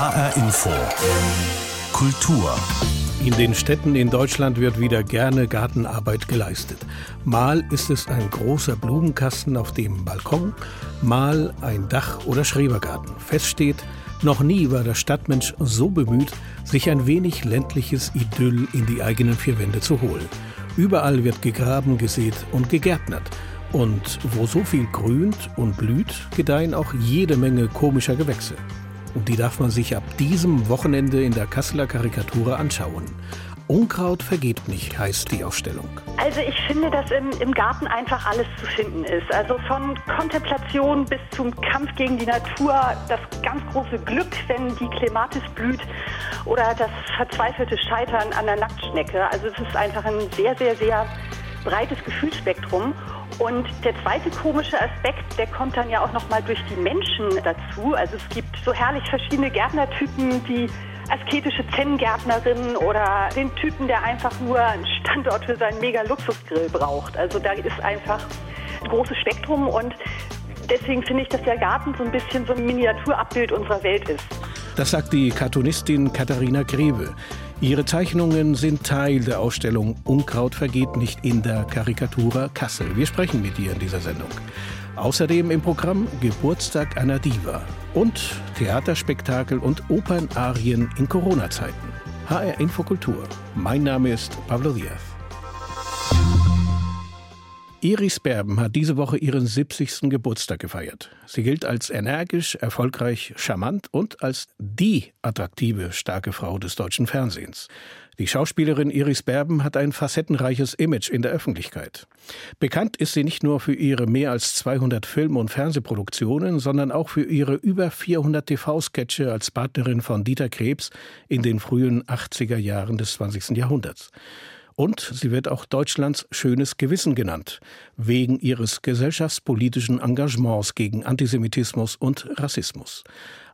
HR Info. Kultur. In den Städten in Deutschland wird wieder gerne Gartenarbeit geleistet. Mal ist es ein großer Blumenkasten auf dem Balkon, mal ein Dach- oder Schrebergarten. Fest steht, noch nie war der Stadtmensch so bemüht, sich ein wenig ländliches Idyll in die eigenen vier Wände zu holen. Überall wird gegraben, gesät und gegärtnert. Und wo so viel grünt und blüht, gedeihen auch jede Menge komischer Gewächse. Und die darf man sich ab diesem Wochenende in der Kasseler Karikatur anschauen. Unkraut vergeht nicht, heißt die Ausstellung. Also ich finde, dass im, im, Garten einfach alles zu finden ist. Also von Kontemplation bis zum Kampf gegen die Natur, das ganz große Glück, wenn die Klematis blüht oder das verzweifelte Scheitern an der Nacktschnecke. Also es ist einfach ein sehr, sehr, sehr breites Gefühlsspektrum. Und der zweite komische Aspekt, der kommt dann ja auch nochmal durch die Menschen dazu. Also es gibt so herrlich verschiedene Gärtnertypen, die asketische Zen-Gärtnerin oder den Typen, der einfach nur einen Standort für seinen Mega-Luxusgrill braucht. Also da ist einfach ein großes Spektrum und deswegen finde ich, dass der Garten so ein bisschen so ein Miniaturabbild unserer Welt ist. Das sagt die Cartoonistin Katharina Grebe. Ihre Zeichnungen sind Teil der Ausstellung Unkraut vergeht nicht in der Karikatura Kassel. Wir sprechen mit ihr in dieser Sendung. Außerdem im Programm Geburtstag einer Diva und Theaterspektakel und Opernarien in Corona-Zeiten. HR Infokultur. Mein Name ist Pablo Diaz. Iris Berben hat diese Woche ihren 70. Geburtstag gefeiert. Sie gilt als energisch, erfolgreich, charmant und als die attraktive, starke Frau des deutschen Fernsehens. Die Schauspielerin Iris Berben hat ein facettenreiches Image in der Öffentlichkeit. Bekannt ist sie nicht nur für ihre mehr als 200 Film- und Fernsehproduktionen, sondern auch für ihre über 400 TV-Sketche als Partnerin von Dieter Krebs in den frühen 80er Jahren des 20. Jahrhunderts. Und sie wird auch Deutschlands schönes Gewissen genannt, wegen ihres gesellschaftspolitischen Engagements gegen Antisemitismus und Rassismus.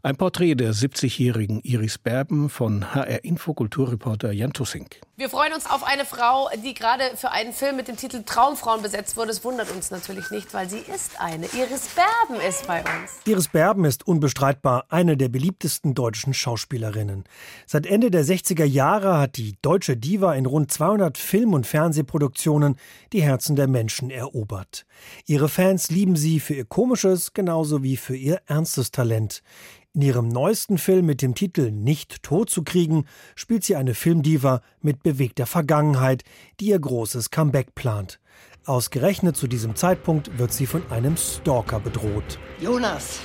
Ein Porträt der 70-jährigen Iris Berben von HR Infokulturreporter Jan Tussink. Wir freuen uns auf eine Frau, die gerade für einen Film mit dem Titel Traumfrauen besetzt wurde. Es wundert uns natürlich nicht, weil sie ist eine. Iris Berben ist bei uns. Iris Berben ist unbestreitbar eine der beliebtesten deutschen Schauspielerinnen. Seit Ende der 60er Jahre hat die deutsche Diva in rund 200 Film- und Fernsehproduktionen die Herzen der Menschen erobert. Ihre Fans lieben sie für ihr komisches genauso wie für ihr ernstes Talent. In ihrem neuesten Film mit dem Titel Nicht tot zu kriegen spielt sie eine Filmdiva mit bewegter Vergangenheit, die ihr großes Comeback plant. Ausgerechnet zu diesem Zeitpunkt wird sie von einem Stalker bedroht. Jonas,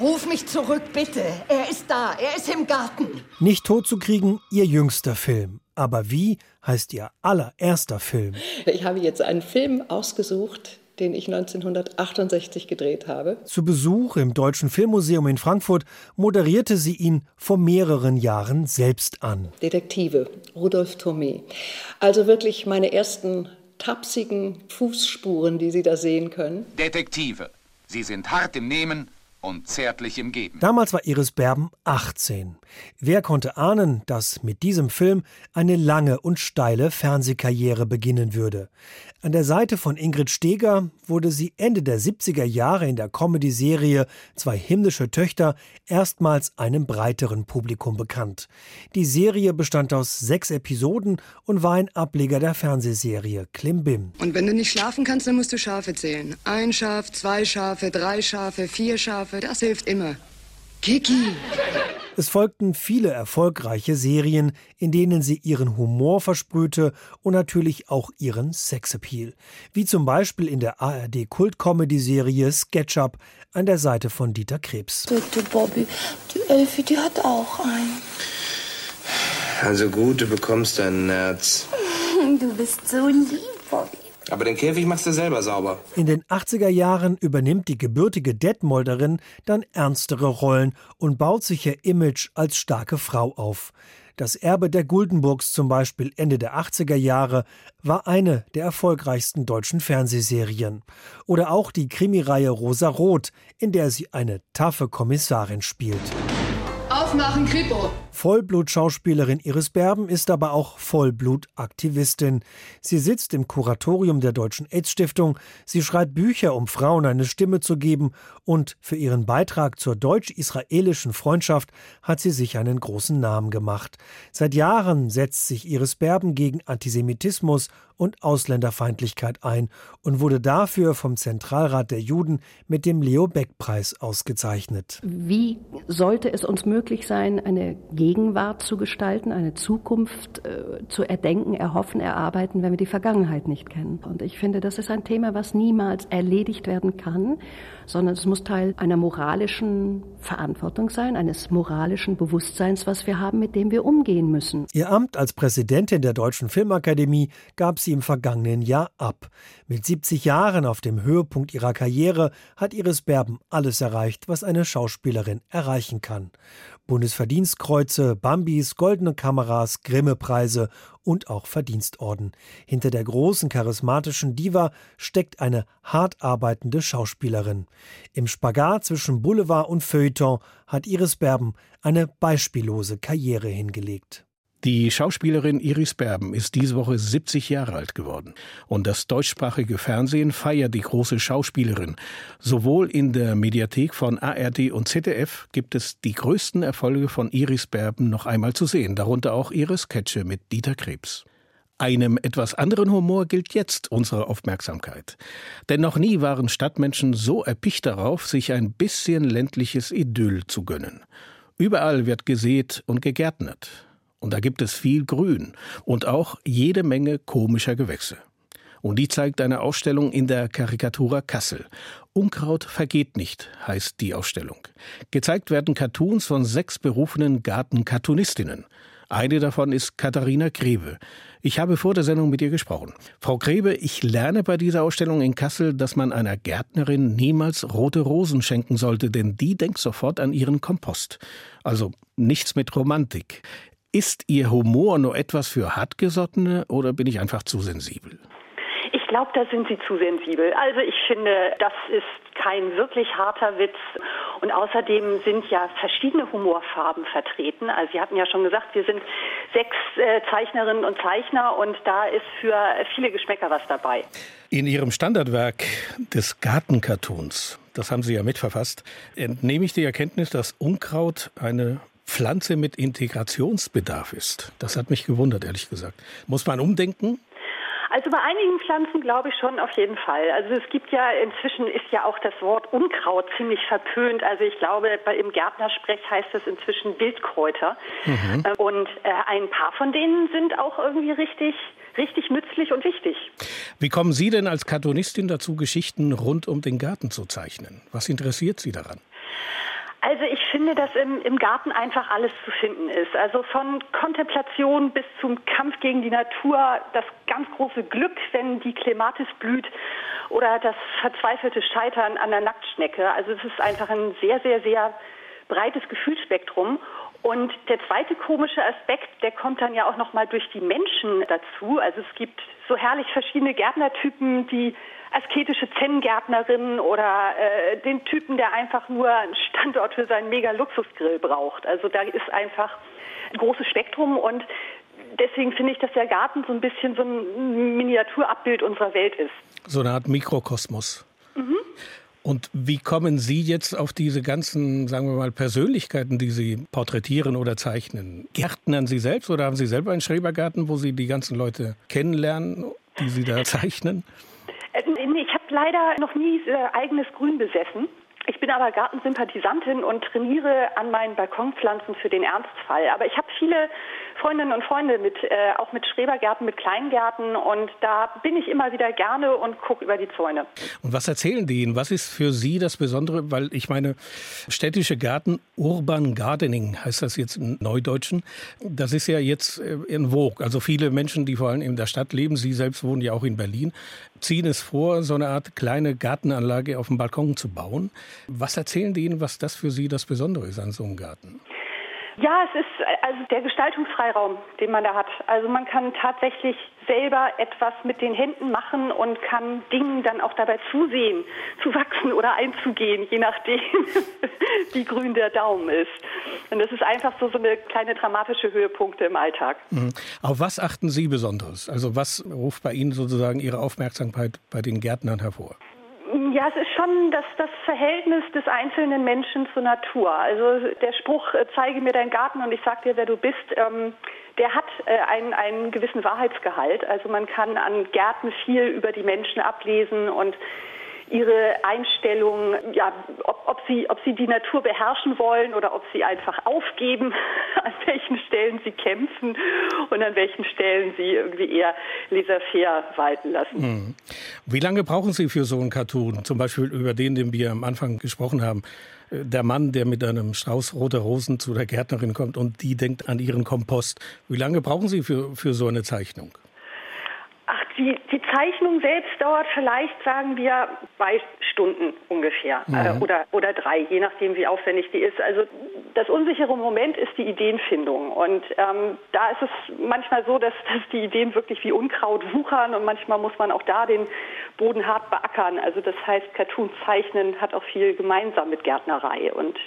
ruf mich zurück, bitte. Er ist da, er ist im Garten. Nicht tot zu kriegen, ihr jüngster Film. Aber wie heißt ihr allererster Film? Ich habe jetzt einen Film ausgesucht, den ich 1968 gedreht habe. Zu Besuch im Deutschen Filmmuseum in Frankfurt moderierte sie ihn vor mehreren Jahren selbst an. Detektive Rudolf Thomé. Also wirklich meine ersten tapsigen Fußspuren, die Sie da sehen können. Detektive. Sie sind hart im Nehmen und zärtlich im Geben. Damals war Iris Berben 18. Wer konnte ahnen, dass mit diesem Film eine lange und steile Fernsehkarriere beginnen würde? An der Seite von Ingrid Steger wurde sie Ende der 70er Jahre in der Comedy-Serie Zwei himmlische Töchter erstmals einem breiteren Publikum bekannt. Die Serie bestand aus sechs Episoden und war ein Ableger der Fernsehserie Klimbim. Und wenn du nicht schlafen kannst, dann musst du Schafe zählen. Ein Schaf, zwei Schafe, drei Schafe, vier Schafe, das hilft immer. Kiki! Es folgten viele erfolgreiche Serien, in denen sie ihren Humor versprühte und natürlich auch ihren Sexappeal. Wie zum Beispiel in der ARD-Kult-Comedy-Serie SketchUp an der Seite von Dieter Krebs. Bitte, Bobby, die Elfie, die hat auch einen. Also gut, du bekommst deinen Nerz. Du bist so lieb, Bobby. Aber den Käfig machst du selber sauber. In den 80er Jahren übernimmt die gebürtige Detmolderin dann ernstere Rollen und baut sich ihr Image als starke Frau auf. Das Erbe der Guldenburgs zum Beispiel Ende der 80er Jahre war eine der erfolgreichsten deutschen Fernsehserien. Oder auch die Krimireihe Rosa Rot, in der sie eine taffe Kommissarin spielt. Aufmachen, Kripo! Vollblut-Schauspielerin Iris Berben ist aber auch Vollblut-Aktivistin. Sie sitzt im Kuratorium der Deutschen AIDS-Stiftung. Sie schreibt Bücher, um Frauen eine Stimme zu geben. Und für ihren Beitrag zur deutsch-israelischen Freundschaft hat sie sich einen großen Namen gemacht. Seit Jahren setzt sich Iris Berben gegen Antisemitismus und Ausländerfeindlichkeit ein und wurde dafür vom Zentralrat der Juden mit dem Leo Beck-Preis ausgezeichnet. Wie sollte es uns möglich sein, eine Gegenwart zu gestalten, eine Zukunft äh, zu erdenken, erhoffen, erarbeiten, wenn wir die Vergangenheit nicht kennen? Und ich finde, das ist ein Thema, was niemals erledigt werden kann, sondern es muss Teil einer moralischen Verantwortung sein, eines moralischen Bewusstseins, was wir haben, mit dem wir umgehen müssen. Ihr Amt als Präsidentin der Deutschen Filmakademie gab sie im vergangenen Jahr ab. Mit 70 Jahren auf dem Höhepunkt ihrer Karriere hat Iris Berben alles erreicht, was eine Schauspielerin erreichen kann. Bundesverdienstkreuze, Bambis, goldene Kameras, Grimme-Preise und auch Verdienstorden. Hinter der großen charismatischen Diva steckt eine hart arbeitende Schauspielerin. Im Spagat zwischen Boulevard und Feuilleton hat Iris Berben eine beispiellose Karriere hingelegt. Die Schauspielerin Iris Berben ist diese Woche 70 Jahre alt geworden. Und das deutschsprachige Fernsehen feiert die große Schauspielerin. Sowohl in der Mediathek von ARD und ZDF gibt es die größten Erfolge von Iris Berben noch einmal zu sehen, darunter auch ihre Sketche mit Dieter Krebs. Einem etwas anderen Humor gilt jetzt unsere Aufmerksamkeit. Denn noch nie waren Stadtmenschen so erpicht darauf, sich ein bisschen ländliches Idyll zu gönnen. Überall wird gesät und gegärtnert. Und da gibt es viel Grün und auch jede Menge komischer Gewächse. Und die zeigt eine Ausstellung in der Karikatura Kassel. Unkraut vergeht nicht, heißt die Ausstellung. Gezeigt werden Cartoons von sechs berufenen Gartenkartunistinnen. Eine davon ist Katharina Grebe. Ich habe vor der Sendung mit ihr gesprochen. Frau Grebe, ich lerne bei dieser Ausstellung in Kassel, dass man einer Gärtnerin niemals rote Rosen schenken sollte, denn die denkt sofort an ihren Kompost. Also nichts mit Romantik. Ist Ihr Humor nur etwas für Hartgesottene oder bin ich einfach zu sensibel? Ich glaube, da sind Sie zu sensibel. Also ich finde, das ist kein wirklich harter Witz. Und außerdem sind ja verschiedene Humorfarben vertreten. Also Sie hatten ja schon gesagt, wir sind sechs äh, Zeichnerinnen und Zeichner und da ist für viele Geschmäcker was dabei. In Ihrem Standardwerk des Gartenkartons, das haben Sie ja mitverfasst, entnehme ich die Erkenntnis, dass Unkraut eine Pflanze mit Integrationsbedarf ist. Das hat mich gewundert, ehrlich gesagt. Muss man umdenken? Also bei einigen Pflanzen glaube ich schon auf jeden Fall. Also es gibt ja inzwischen ist ja auch das Wort Unkraut ziemlich verpönt. Also ich glaube, bei, im Gärtnersprech heißt es inzwischen Wildkräuter. Mhm. Äh, und äh, ein paar von denen sind auch irgendwie richtig richtig nützlich und wichtig. Wie kommen Sie denn als Kartonistin dazu, Geschichten rund um den Garten zu zeichnen? Was interessiert Sie daran? Also ich finde, dass im, im Garten einfach alles zu finden ist. Also von Kontemplation bis zum Kampf gegen die Natur, das ganz große Glück, wenn die Klematis blüht oder das verzweifelte Scheitern an der Nacktschnecke. Also es ist einfach ein sehr, sehr, sehr breites Gefühlsspektrum. Und der zweite komische Aspekt, der kommt dann ja auch noch mal durch die Menschen dazu. Also es gibt so herrlich verschiedene Gärtnertypen, die asketische Zen-Gärtnerin oder äh, den Typen, der einfach nur einen Standort für seinen Mega-Luxusgrill braucht. Also da ist einfach ein großes Spektrum und deswegen finde ich, dass der Garten so ein bisschen so ein Miniaturabbild unserer Welt ist. So eine Art Mikrokosmos. Mhm. Und wie kommen Sie jetzt auf diese ganzen, sagen wir mal, Persönlichkeiten, die Sie porträtieren oder zeichnen? Gärtnern Sie selbst oder haben Sie selber einen Schrebergarten, wo Sie die ganzen Leute kennenlernen, die Sie da zeichnen? Äh, ich habe leider noch nie äh, eigenes Grün besessen. Ich bin aber Gartensympathisantin und trainiere an meinen Balkonpflanzen für den Ernstfall. Aber ich habe viele Freundinnen und Freunde mit, äh, auch mit Schrebergärten, mit Kleingärten und da bin ich immer wieder gerne und gucke über die Zäune. Und was erzählen die Ihnen? Was ist für Sie das Besondere? Weil ich meine, städtische Gärten, Urban Gardening heißt das jetzt im Neudeutschen, das ist ja jetzt äh, in Vogue. Also viele Menschen, die vor allem in der Stadt leben, Sie selbst wohnen ja auch in Berlin, ziehen es vor, so eine Art kleine Gartenanlage auf dem Balkon zu bauen. Was erzählen die Ihnen, was das für Sie das Besondere ist an so einem Garten? Ja, es ist also der Gestaltungsfreiraum, den man da hat. Also man kann tatsächlich selber etwas mit den Händen machen und kann Dingen dann auch dabei zusehen, zu wachsen oder einzugehen, je nachdem, wie grün der Daumen ist. Und das ist einfach so, so eine kleine dramatische Höhepunkte im Alltag. Mhm. Auf was achten Sie besonders? Also was ruft bei Ihnen sozusagen Ihre Aufmerksamkeit bei den Gärtnern hervor? Ja, es ist schon das, das Verhältnis des einzelnen Menschen zur Natur. Also der Spruch, äh, zeige mir deinen Garten und ich sag dir, wer du bist, ähm, der hat äh, einen, einen gewissen Wahrheitsgehalt. Also man kann an Gärten viel über die Menschen ablesen und ihre Einstellung, ja, ob, ob, sie, ob sie die Natur beherrschen wollen oder ob sie einfach aufgeben, an welchen Stellen sie kämpfen und an welchen Stellen sie irgendwie eher laissez-faire walten lassen. Hm. Wie lange brauchen Sie für so einen Cartoon? Zum Beispiel über den, den wir am Anfang gesprochen haben. Äh, der Mann, der mit einem Strauß roter Rosen zu der Gärtnerin kommt und die denkt an ihren Kompost. Wie lange brauchen Sie für, für so eine Zeichnung? Die, die Zeichnung selbst dauert vielleicht, sagen wir, zwei Stunden ungefähr mhm. äh, oder, oder drei, je nachdem, wie aufwendig die ist. Also das unsichere Moment ist die Ideenfindung. Und ähm, da ist es manchmal so, dass, dass die Ideen wirklich wie Unkraut wuchern und manchmal muss man auch da den Boden hart beackern. Also das heißt, Cartoon zeichnen hat auch viel gemeinsam mit Gärtnerei. Und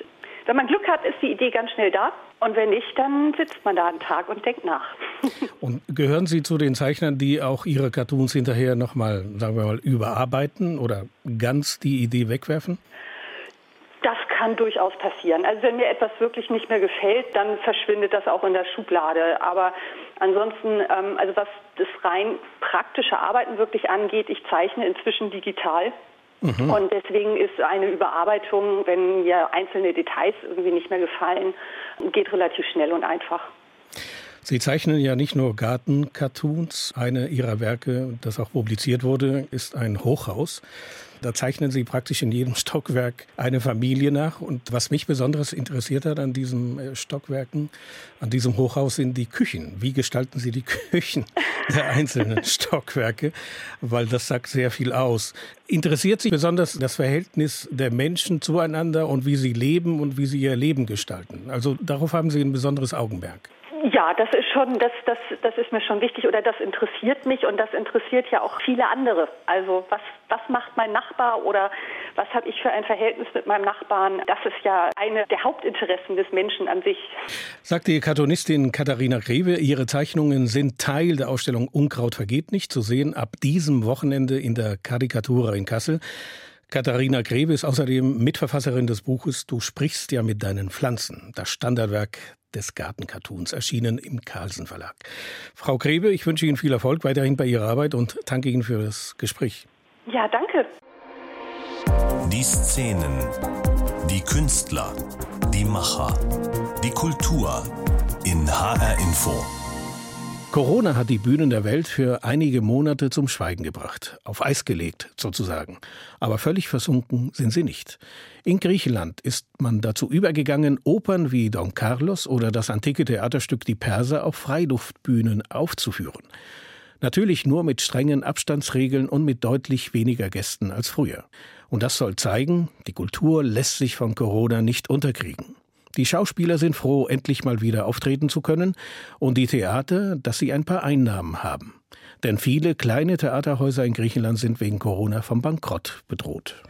wenn man Glück hat, ist die Idee ganz schnell da. Und wenn nicht, dann sitzt man da einen Tag und denkt nach. und gehören Sie zu den Zeichnern, die auch ihre Cartoons hinterher nochmal, sagen wir mal, überarbeiten oder ganz die Idee wegwerfen? Das kann durchaus passieren. Also wenn mir etwas wirklich nicht mehr gefällt, dann verschwindet das auch in der Schublade. Aber ansonsten, ähm, also was das rein praktische Arbeiten wirklich angeht, ich zeichne inzwischen digital. Mhm. Und deswegen ist eine Überarbeitung, wenn mir einzelne Details irgendwie nicht mehr gefallen, geht relativ schnell und einfach. Sie zeichnen ja nicht nur Garten-Cartoons. Eine Ihrer Werke, das auch publiziert wurde, ist ein Hochhaus. Da zeichnen Sie praktisch in jedem Stockwerk eine Familie nach. Und was mich besonders interessiert hat an diesen äh, Stockwerken, an diesem Hochhaus, sind die Küchen. Wie gestalten Sie die Küchen der einzelnen Stockwerke? Weil das sagt sehr viel aus. Interessiert Sie besonders das Verhältnis der Menschen zueinander und wie sie leben und wie sie ihr Leben gestalten? Also darauf haben Sie ein besonderes Augenmerk. Ja, das ist schon, das, das, das ist mir schon wichtig oder das interessiert mich und das interessiert ja auch viele andere. Also was, was macht mein Nachbar oder was habe ich für ein Verhältnis mit meinem Nachbarn? Das ist ja eine der Hauptinteressen des Menschen an sich. Sagt die Kartonistin Katharina Greve, ihre Zeichnungen sind Teil der Ausstellung Unkraut vergeht nicht, zu sehen ab diesem Wochenende in der Karikatura in Kassel. Katharina Grebe ist außerdem Mitverfasserin des Buches Du sprichst ja mit deinen Pflanzen, das Standardwerk des Gartencartoons, erschienen im Carlsen Verlag. Frau Grebe, ich wünsche Ihnen viel Erfolg weiterhin bei Ihrer Arbeit und danke Ihnen für das Gespräch. Ja, danke. Die Szenen, die Künstler, die Macher, die Kultur in HR Info. Corona hat die Bühnen der Welt für einige Monate zum Schweigen gebracht, auf Eis gelegt sozusagen. Aber völlig versunken sind sie nicht. In Griechenland ist man dazu übergegangen, Opern wie Don Carlos oder das antike Theaterstück Die Perser auf Freiluftbühnen aufzuführen. Natürlich nur mit strengen Abstandsregeln und mit deutlich weniger Gästen als früher. Und das soll zeigen, die Kultur lässt sich von Corona nicht unterkriegen. Die Schauspieler sind froh, endlich mal wieder auftreten zu können, und die Theater, dass sie ein paar Einnahmen haben. Denn viele kleine Theaterhäuser in Griechenland sind wegen Corona vom Bankrott bedroht.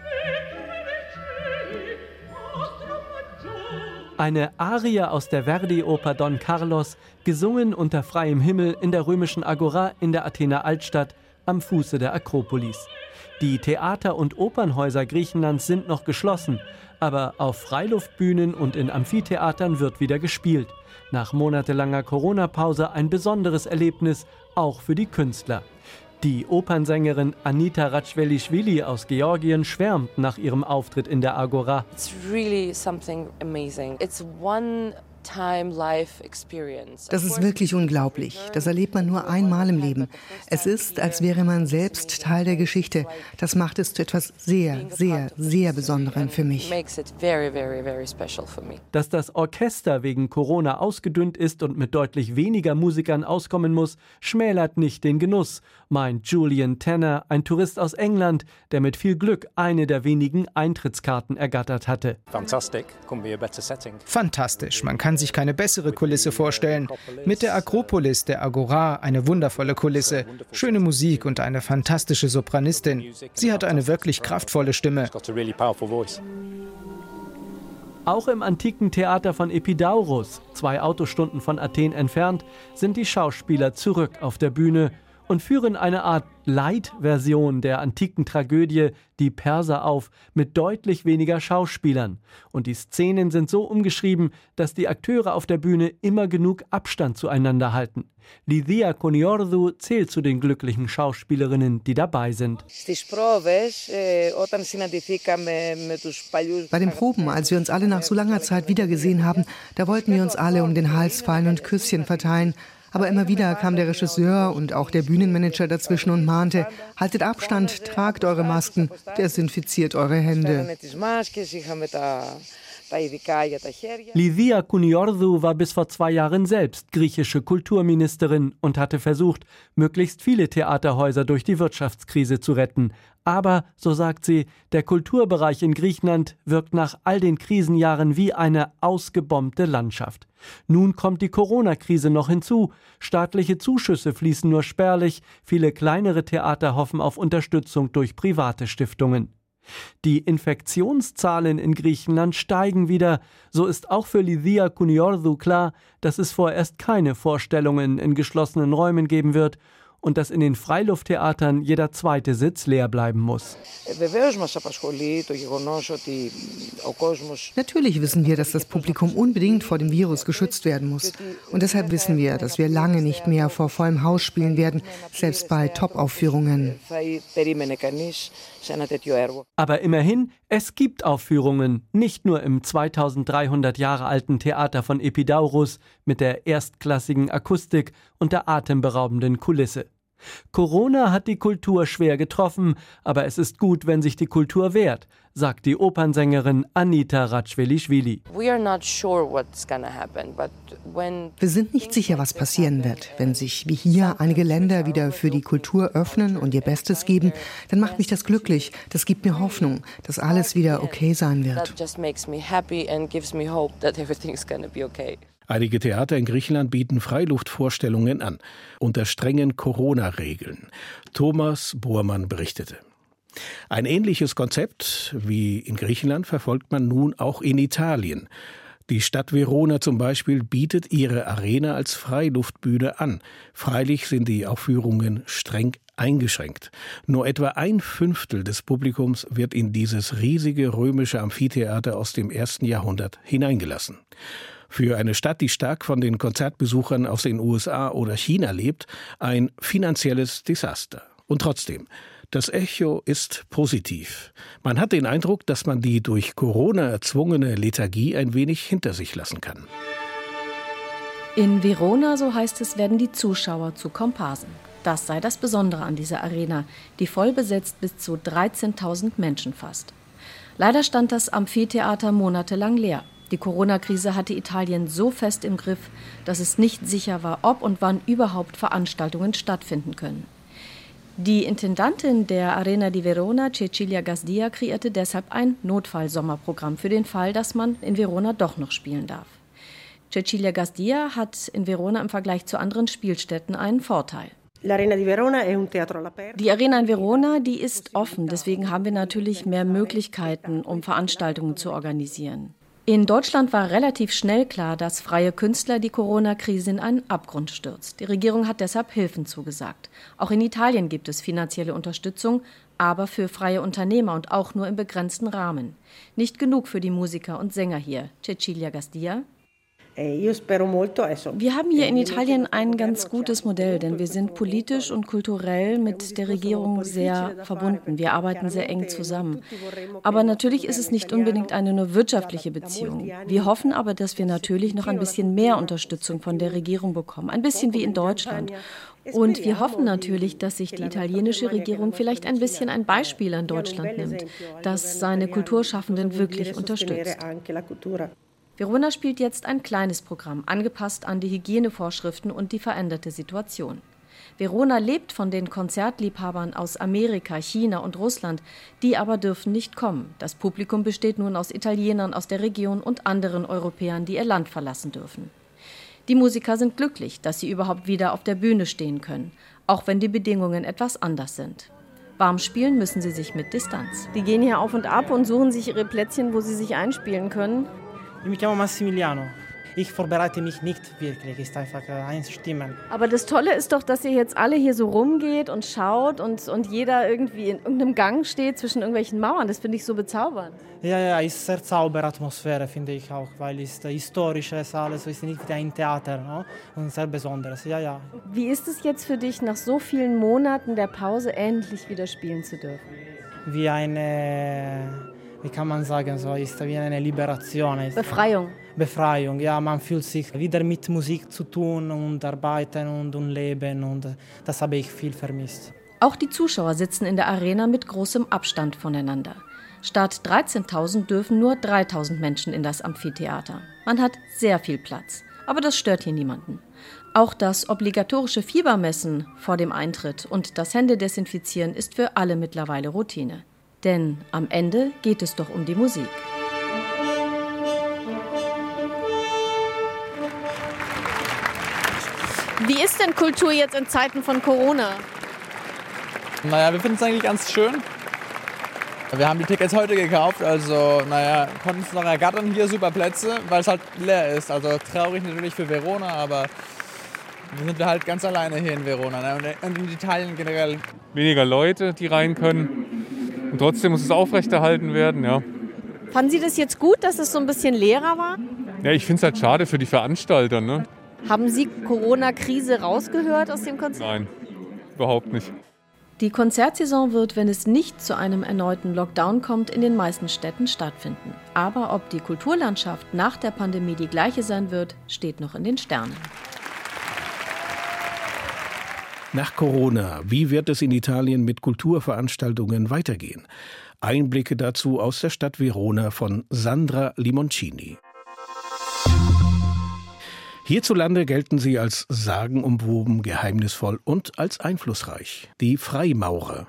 Eine Arie aus der Verdi-Oper Don Carlos, gesungen unter freiem Himmel in der römischen Agora in der Athener Altstadt am Fuße der Akropolis. Die Theater- und Opernhäuser Griechenlands sind noch geschlossen, aber auf Freiluftbühnen und in Amphitheatern wird wieder gespielt. Nach monatelanger Corona-Pause ein besonderes Erlebnis, auch für die Künstler. Die Opernsängerin Anita Ratschwelischwili aus Georgien schwärmt nach ihrem Auftritt in der Agora. It's really something amazing. It's one das ist wirklich unglaublich. Das erlebt man nur einmal im Leben. Es ist, als wäre man selbst Teil der Geschichte. Das macht es zu etwas sehr, sehr, sehr Besonderem für mich. Dass das Orchester wegen Corona ausgedünnt ist und mit deutlich weniger Musikern auskommen muss, schmälert nicht den Genuss, meint Julian Tanner, ein Tourist aus England, der mit viel Glück eine der wenigen Eintrittskarten ergattert hatte. Fantastisch. Man kann kann sich keine bessere Kulisse vorstellen. Mit der Akropolis, der Agora, eine wundervolle Kulisse, schöne Musik und eine fantastische Sopranistin. Sie hat eine wirklich kraftvolle Stimme. Auch im antiken Theater von Epidaurus, zwei Autostunden von Athen entfernt, sind die Schauspieler zurück auf der Bühne und führen eine Art Light-Version der antiken Tragödie Die Perser auf mit deutlich weniger Schauspielern. Und die Szenen sind so umgeschrieben, dass die Akteure auf der Bühne immer genug Abstand zueinander halten. Lydia Koniordu zählt zu den glücklichen Schauspielerinnen, die dabei sind. Bei den Proben, als wir uns alle nach so langer Zeit wiedergesehen haben, da wollten wir uns alle um den Hals fallen und Küsschen verteilen. Aber immer wieder kam der Regisseur und auch der Bühnenmanager dazwischen und mahnte, haltet Abstand, tragt eure Masken, desinfiziert eure Hände. Livia Kuniordu war bis vor zwei Jahren selbst griechische Kulturministerin und hatte versucht, möglichst viele Theaterhäuser durch die Wirtschaftskrise zu retten. Aber, so sagt sie, der Kulturbereich in Griechenland wirkt nach all den Krisenjahren wie eine ausgebombte Landschaft. Nun kommt die Corona-Krise noch hinzu. Staatliche Zuschüsse fließen nur spärlich. Viele kleinere Theater hoffen auf Unterstützung durch private Stiftungen. Die Infektionszahlen in Griechenland steigen wieder. So ist auch für Lydia Kuniordu klar, dass es vorerst keine Vorstellungen in geschlossenen Räumen geben wird und dass in den Freilufttheatern jeder zweite Sitz leer bleiben muss. Natürlich wissen wir, dass das Publikum unbedingt vor dem Virus geschützt werden muss. Und deshalb wissen wir, dass wir lange nicht mehr vor vollem Haus spielen werden, selbst bei Top-Aufführungen. Aber immerhin, es gibt Aufführungen, nicht nur im 2300 Jahre alten Theater von Epidaurus mit der erstklassigen Akustik und der atemberaubenden Kulisse. Corona hat die Kultur schwer getroffen, aber es ist gut, wenn sich die Kultur wehrt, sagt die Opernsängerin Anita Ratschwelischwili. Wir sind nicht sicher, was passieren wird. Wenn sich wie hier einige Länder wieder für die Kultur öffnen und ihr Bestes geben, dann macht mich das glücklich. Das gibt mir Hoffnung, dass alles wieder okay sein wird. Einige Theater in Griechenland bieten Freiluftvorstellungen an, unter strengen Corona-Regeln. Thomas Bohrmann berichtete. Ein ähnliches Konzept wie in Griechenland verfolgt man nun auch in Italien. Die Stadt Verona zum Beispiel bietet ihre Arena als Freiluftbühne an. Freilich sind die Aufführungen streng eingeschränkt. Nur etwa ein Fünftel des Publikums wird in dieses riesige römische Amphitheater aus dem ersten Jahrhundert hineingelassen. Für eine Stadt, die stark von den Konzertbesuchern aus den USA oder China lebt, ein finanzielles Desaster. Und trotzdem, das Echo ist positiv. Man hat den Eindruck, dass man die durch Corona erzwungene Lethargie ein wenig hinter sich lassen kann. In Verona, so heißt es, werden die Zuschauer zu Komparsen. Das sei das Besondere an dieser Arena, die voll besetzt bis zu 13.000 Menschen fasst. Leider stand das Amphitheater monatelang leer. Die Corona-Krise hatte Italien so fest im Griff, dass es nicht sicher war, ob und wann überhaupt Veranstaltungen stattfinden können. Die Intendantin der Arena di Verona, Cecilia Gasdia, kreierte deshalb ein Notfallsommerprogramm für den Fall, dass man in Verona doch noch spielen darf. Cecilia Gasdia hat in Verona im Vergleich zu anderen Spielstätten einen Vorteil. Die Arena in Verona, die ist offen, deswegen haben wir natürlich mehr Möglichkeiten, um Veranstaltungen zu organisieren. In Deutschland war relativ schnell klar, dass freie Künstler die Corona-Krise in einen Abgrund stürzt. Die Regierung hat deshalb Hilfen zugesagt. Auch in Italien gibt es finanzielle Unterstützung, aber für freie Unternehmer und auch nur im begrenzten Rahmen. Nicht genug für die Musiker und Sänger hier. Cecilia Gastia. Eh, wir haben hier in Italien ein ganz gutes Modell, denn wir sind politisch und kulturell mit der Regierung sehr verbunden. Wir arbeiten sehr eng zusammen. Aber natürlich ist es nicht unbedingt eine nur wirtschaftliche Beziehung. Wir hoffen aber, dass wir natürlich noch ein bisschen mehr Unterstützung von der Regierung bekommen, ein bisschen wie in Deutschland. Und wir hoffen natürlich, dass sich die italienische Regierung vielleicht ein bisschen ein Beispiel an Deutschland nimmt, das seine Kulturschaffenden wirklich unterstützt. Verona spielt jetzt ein kleines Programm, angepasst an die Hygienevorschriften und die veränderte Situation. Verona lebt von den Konzertliebhabern aus Amerika, China und Russland. Die aber dürfen nicht kommen. Das Publikum besteht nun aus Italienern aus der Region und anderen Europäern, die ihr Land verlassen dürfen. Die Musiker sind glücklich, dass sie überhaupt wieder auf der Bühne stehen können, auch wenn die Bedingungen etwas anders sind. Warm spielen müssen sie sich mit Distanz. Die gehen hier auf und ab und suchen sich ihre Plätzchen, wo sie sich einspielen können. Ich chiamo Massimiliano. Ich vorbereite mich nicht wirklich, ist einfach äh, einstimmen. Aber das Tolle ist doch, dass ihr jetzt alle hier so rumgeht und schaut und, und jeder irgendwie in irgendeinem Gang steht zwischen irgendwelchen Mauern. Das finde ich so bezaubernd. Ja, ja, ist sehr Zauberatmosphäre, finde ich auch, weil es ist historisch, ist alles, ist nicht wie ein Theater no? und sehr besonderes. Ja, ja. Wie ist es jetzt für dich, nach so vielen Monaten der Pause endlich wieder spielen zu dürfen? Wie eine wie kann man sagen, so ist wie eine Liberation. Befreiung. Befreiung, ja, man fühlt sich wieder mit Musik zu tun und arbeiten und, und leben und das habe ich viel vermisst. Auch die Zuschauer sitzen in der Arena mit großem Abstand voneinander. Statt 13.000 dürfen nur 3.000 Menschen in das Amphitheater. Man hat sehr viel Platz, aber das stört hier niemanden. Auch das obligatorische Fiebermessen vor dem Eintritt und das Händedesinfizieren ist für alle mittlerweile Routine. Denn am Ende geht es doch um die Musik. Wie ist denn Kultur jetzt in Zeiten von Corona? Naja, wir finden es eigentlich ganz schön. Wir haben die Tickets heute gekauft, also naja, konnten es noch ergattern hier, super Plätze, weil es halt leer ist. Also traurig natürlich für Verona, aber wir sind halt ganz alleine hier in Verona ne? und in Italien generell. Weniger Leute, die rein können. Und trotzdem muss es aufrechterhalten werden, ja. Fanden Sie das jetzt gut, dass es so ein bisschen leerer war? Ja, ich finde es halt schade für die Veranstalter. Ne? Haben Sie Corona-Krise rausgehört aus dem Konzert? Nein, überhaupt nicht. Die Konzertsaison wird, wenn es nicht zu einem erneuten Lockdown kommt, in den meisten Städten stattfinden. Aber ob die Kulturlandschaft nach der Pandemie die gleiche sein wird, steht noch in den Sternen. Nach Corona, wie wird es in Italien mit Kulturveranstaltungen weitergehen? Einblicke dazu aus der Stadt Verona von Sandra Limoncini. Hierzulande gelten sie als sagenumwoben, geheimnisvoll und als einflussreich. Die Freimaurer.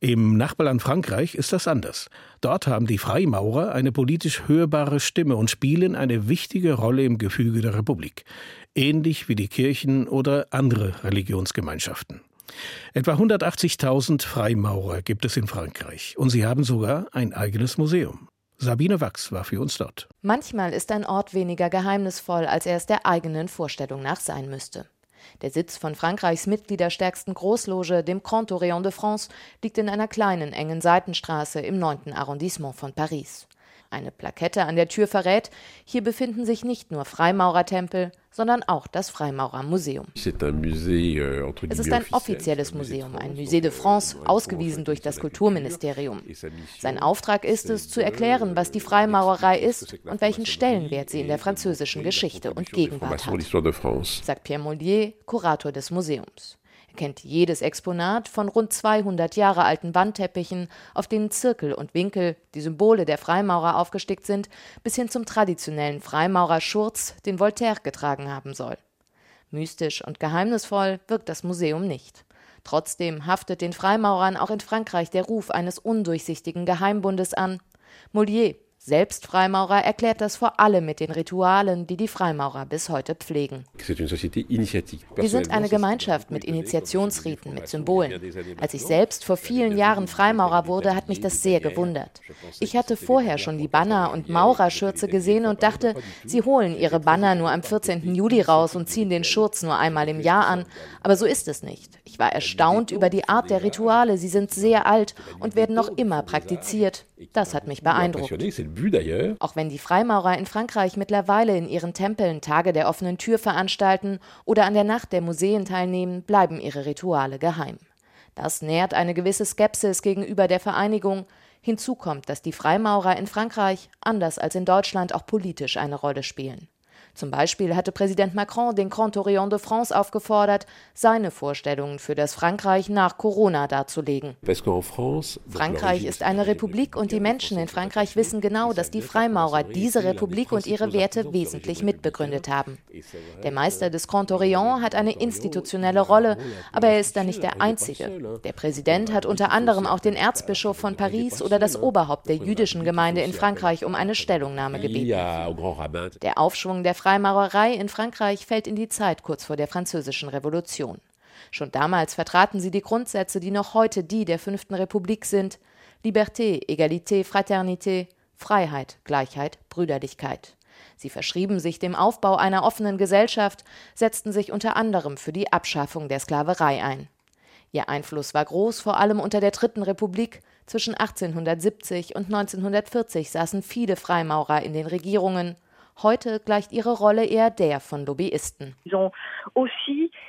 Im Nachbarland Frankreich ist das anders. Dort haben die Freimaurer eine politisch hörbare Stimme und spielen eine wichtige Rolle im Gefüge der Republik ähnlich wie die Kirchen oder andere Religionsgemeinschaften. Etwa 180.000 Freimaurer gibt es in Frankreich und sie haben sogar ein eigenes Museum. Sabine Wachs war für uns dort. Manchmal ist ein Ort weniger geheimnisvoll, als er es der eigenen Vorstellung nach sein müsste. Der Sitz von Frankreichs mitgliederstärksten Großloge, dem Grand Orient de France, liegt in einer kleinen, engen Seitenstraße im 9. Arrondissement von Paris. Eine Plakette an der Tür verrät, hier befinden sich nicht nur Freimaurertempel, sondern auch das Freimaurermuseum. Euh, es ist ein offizielles Museum, ein Musée de France, ausgewiesen durch das Kulturministerium. Sein Auftrag ist es, zu erklären, was die Freimaurerei ist und welchen Stellenwert sie in der französischen Geschichte und Gegenwart hat, sagt Pierre Mollier, Kurator des Museums. Kennt jedes Exponat von rund 200 Jahre alten Wandteppichen, auf denen Zirkel und Winkel, die Symbole der Freimaurer aufgestickt sind, bis hin zum traditionellen Freimaurerschurz, den Voltaire getragen haben soll. Mystisch und geheimnisvoll wirkt das Museum nicht. Trotzdem haftet den Freimaurern auch in Frankreich der Ruf eines undurchsichtigen Geheimbundes an. Molière, selbst Freimaurer erklärt das vor allem mit den Ritualen, die die Freimaurer bis heute pflegen. Wir sind eine Gemeinschaft mit Initiationsriten, mit Symbolen. Als ich selbst vor vielen Jahren Freimaurer wurde, hat mich das sehr gewundert. Ich hatte vorher schon die Banner und Maurerschürze gesehen und dachte, sie holen ihre Banner nur am 14. Juli raus und ziehen den Schurz nur einmal im Jahr an. Aber so ist es nicht. Ich war erstaunt über die Art der Rituale. Sie sind sehr alt und werden noch immer praktiziert. Das hat mich beeindruckt. Auch wenn die Freimaurer in Frankreich mittlerweile in ihren Tempeln Tage der offenen Tür veranstalten oder an der Nacht der Museen teilnehmen, bleiben ihre Rituale geheim. Das nährt eine gewisse Skepsis gegenüber der Vereinigung. Hinzu kommt, dass die Freimaurer in Frankreich, anders als in Deutschland, auch politisch eine Rolle spielen. Zum Beispiel hatte Präsident Macron den Grand Orient de France aufgefordert, seine Vorstellungen für das Frankreich nach Corona darzulegen. Frankreich ist eine Republik und die Menschen in Frankreich wissen genau, dass die Freimaurer diese Republik und ihre Werte wesentlich mitbegründet haben. Der Meister des Grand Orient hat eine institutionelle Rolle, aber er ist da nicht der Einzige. Der Präsident hat unter anderem auch den Erzbischof von Paris oder das Oberhaupt der jüdischen Gemeinde in Frankreich um eine Stellungnahme gebeten. Der Aufschwung der Freimaurerei in Frankreich fällt in die Zeit kurz vor der Französischen Revolution. Schon damals vertraten sie die Grundsätze, die noch heute die der Fünften Republik sind: Liberté, Egalité, Fraternité, Freiheit, Gleichheit, Brüderlichkeit. Sie verschrieben sich dem Aufbau einer offenen Gesellschaft, setzten sich unter anderem für die Abschaffung der Sklaverei ein. Ihr Einfluss war groß, vor allem unter der Dritten Republik. Zwischen 1870 und 1940 saßen viele Freimaurer in den Regierungen. Heute gleicht ihre Rolle eher der von Lobbyisten.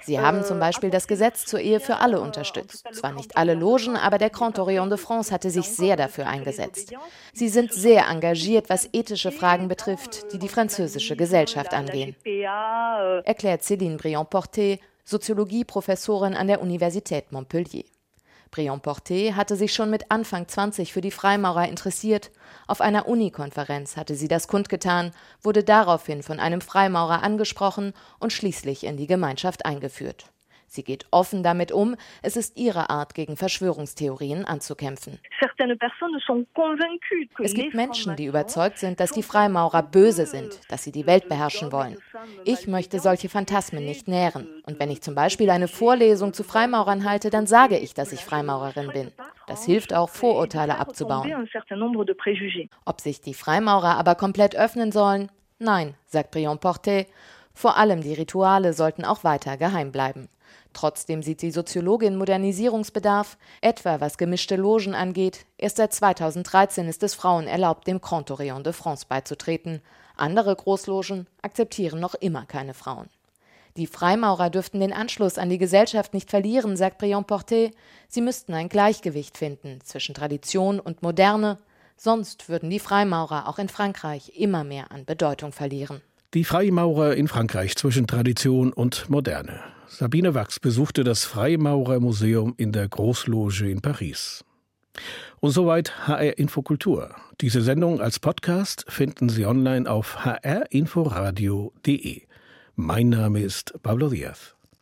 Sie haben zum Beispiel das Gesetz zur Ehe für alle unterstützt. Zwar nicht alle Logen, aber der Grand Orient de France hatte sich sehr dafür eingesetzt. Sie sind sehr engagiert, was ethische Fragen betrifft, die die französische Gesellschaft angehen, erklärt Céline Briand-Porté, Soziologieprofessorin an der Universität Montpellier. Briand-Porté hatte sich schon mit Anfang 20 für die Freimaurer interessiert. Auf einer Unikonferenz hatte sie das kundgetan, wurde daraufhin von einem Freimaurer angesprochen und schließlich in die Gemeinschaft eingeführt. Sie geht offen damit um, es ist ihre Art, gegen Verschwörungstheorien anzukämpfen. Es gibt Menschen, die überzeugt sind, dass die Freimaurer böse sind, dass sie die Welt beherrschen wollen. Ich möchte solche Phantasmen nicht nähren. Und wenn ich zum Beispiel eine Vorlesung zu Freimaurern halte, dann sage ich, dass ich Freimaurerin bin. Das hilft auch, Vorurteile abzubauen. Ob sich die Freimaurer aber komplett öffnen sollen? Nein, sagt Briand Porté. Vor allem die Rituale sollten auch weiter geheim bleiben. Trotzdem sieht die Soziologin Modernisierungsbedarf, etwa was gemischte Logen angeht. Erst seit 2013 ist es Frauen erlaubt, dem Grand Orient de France beizutreten. Andere Großlogen akzeptieren noch immer keine Frauen. Die Freimaurer dürften den Anschluss an die Gesellschaft nicht verlieren, sagt Briand Porté. Sie müssten ein Gleichgewicht finden zwischen Tradition und Moderne, sonst würden die Freimaurer auch in Frankreich immer mehr an Bedeutung verlieren. Die Freimaurer in Frankreich zwischen Tradition und Moderne. Sabine Wachs besuchte das Freimaurermuseum in der Großloge in Paris. Und soweit HR Infokultur. Diese Sendung als Podcast finden Sie online auf hrinforadio.de. Mein Name ist Pablo Diaz.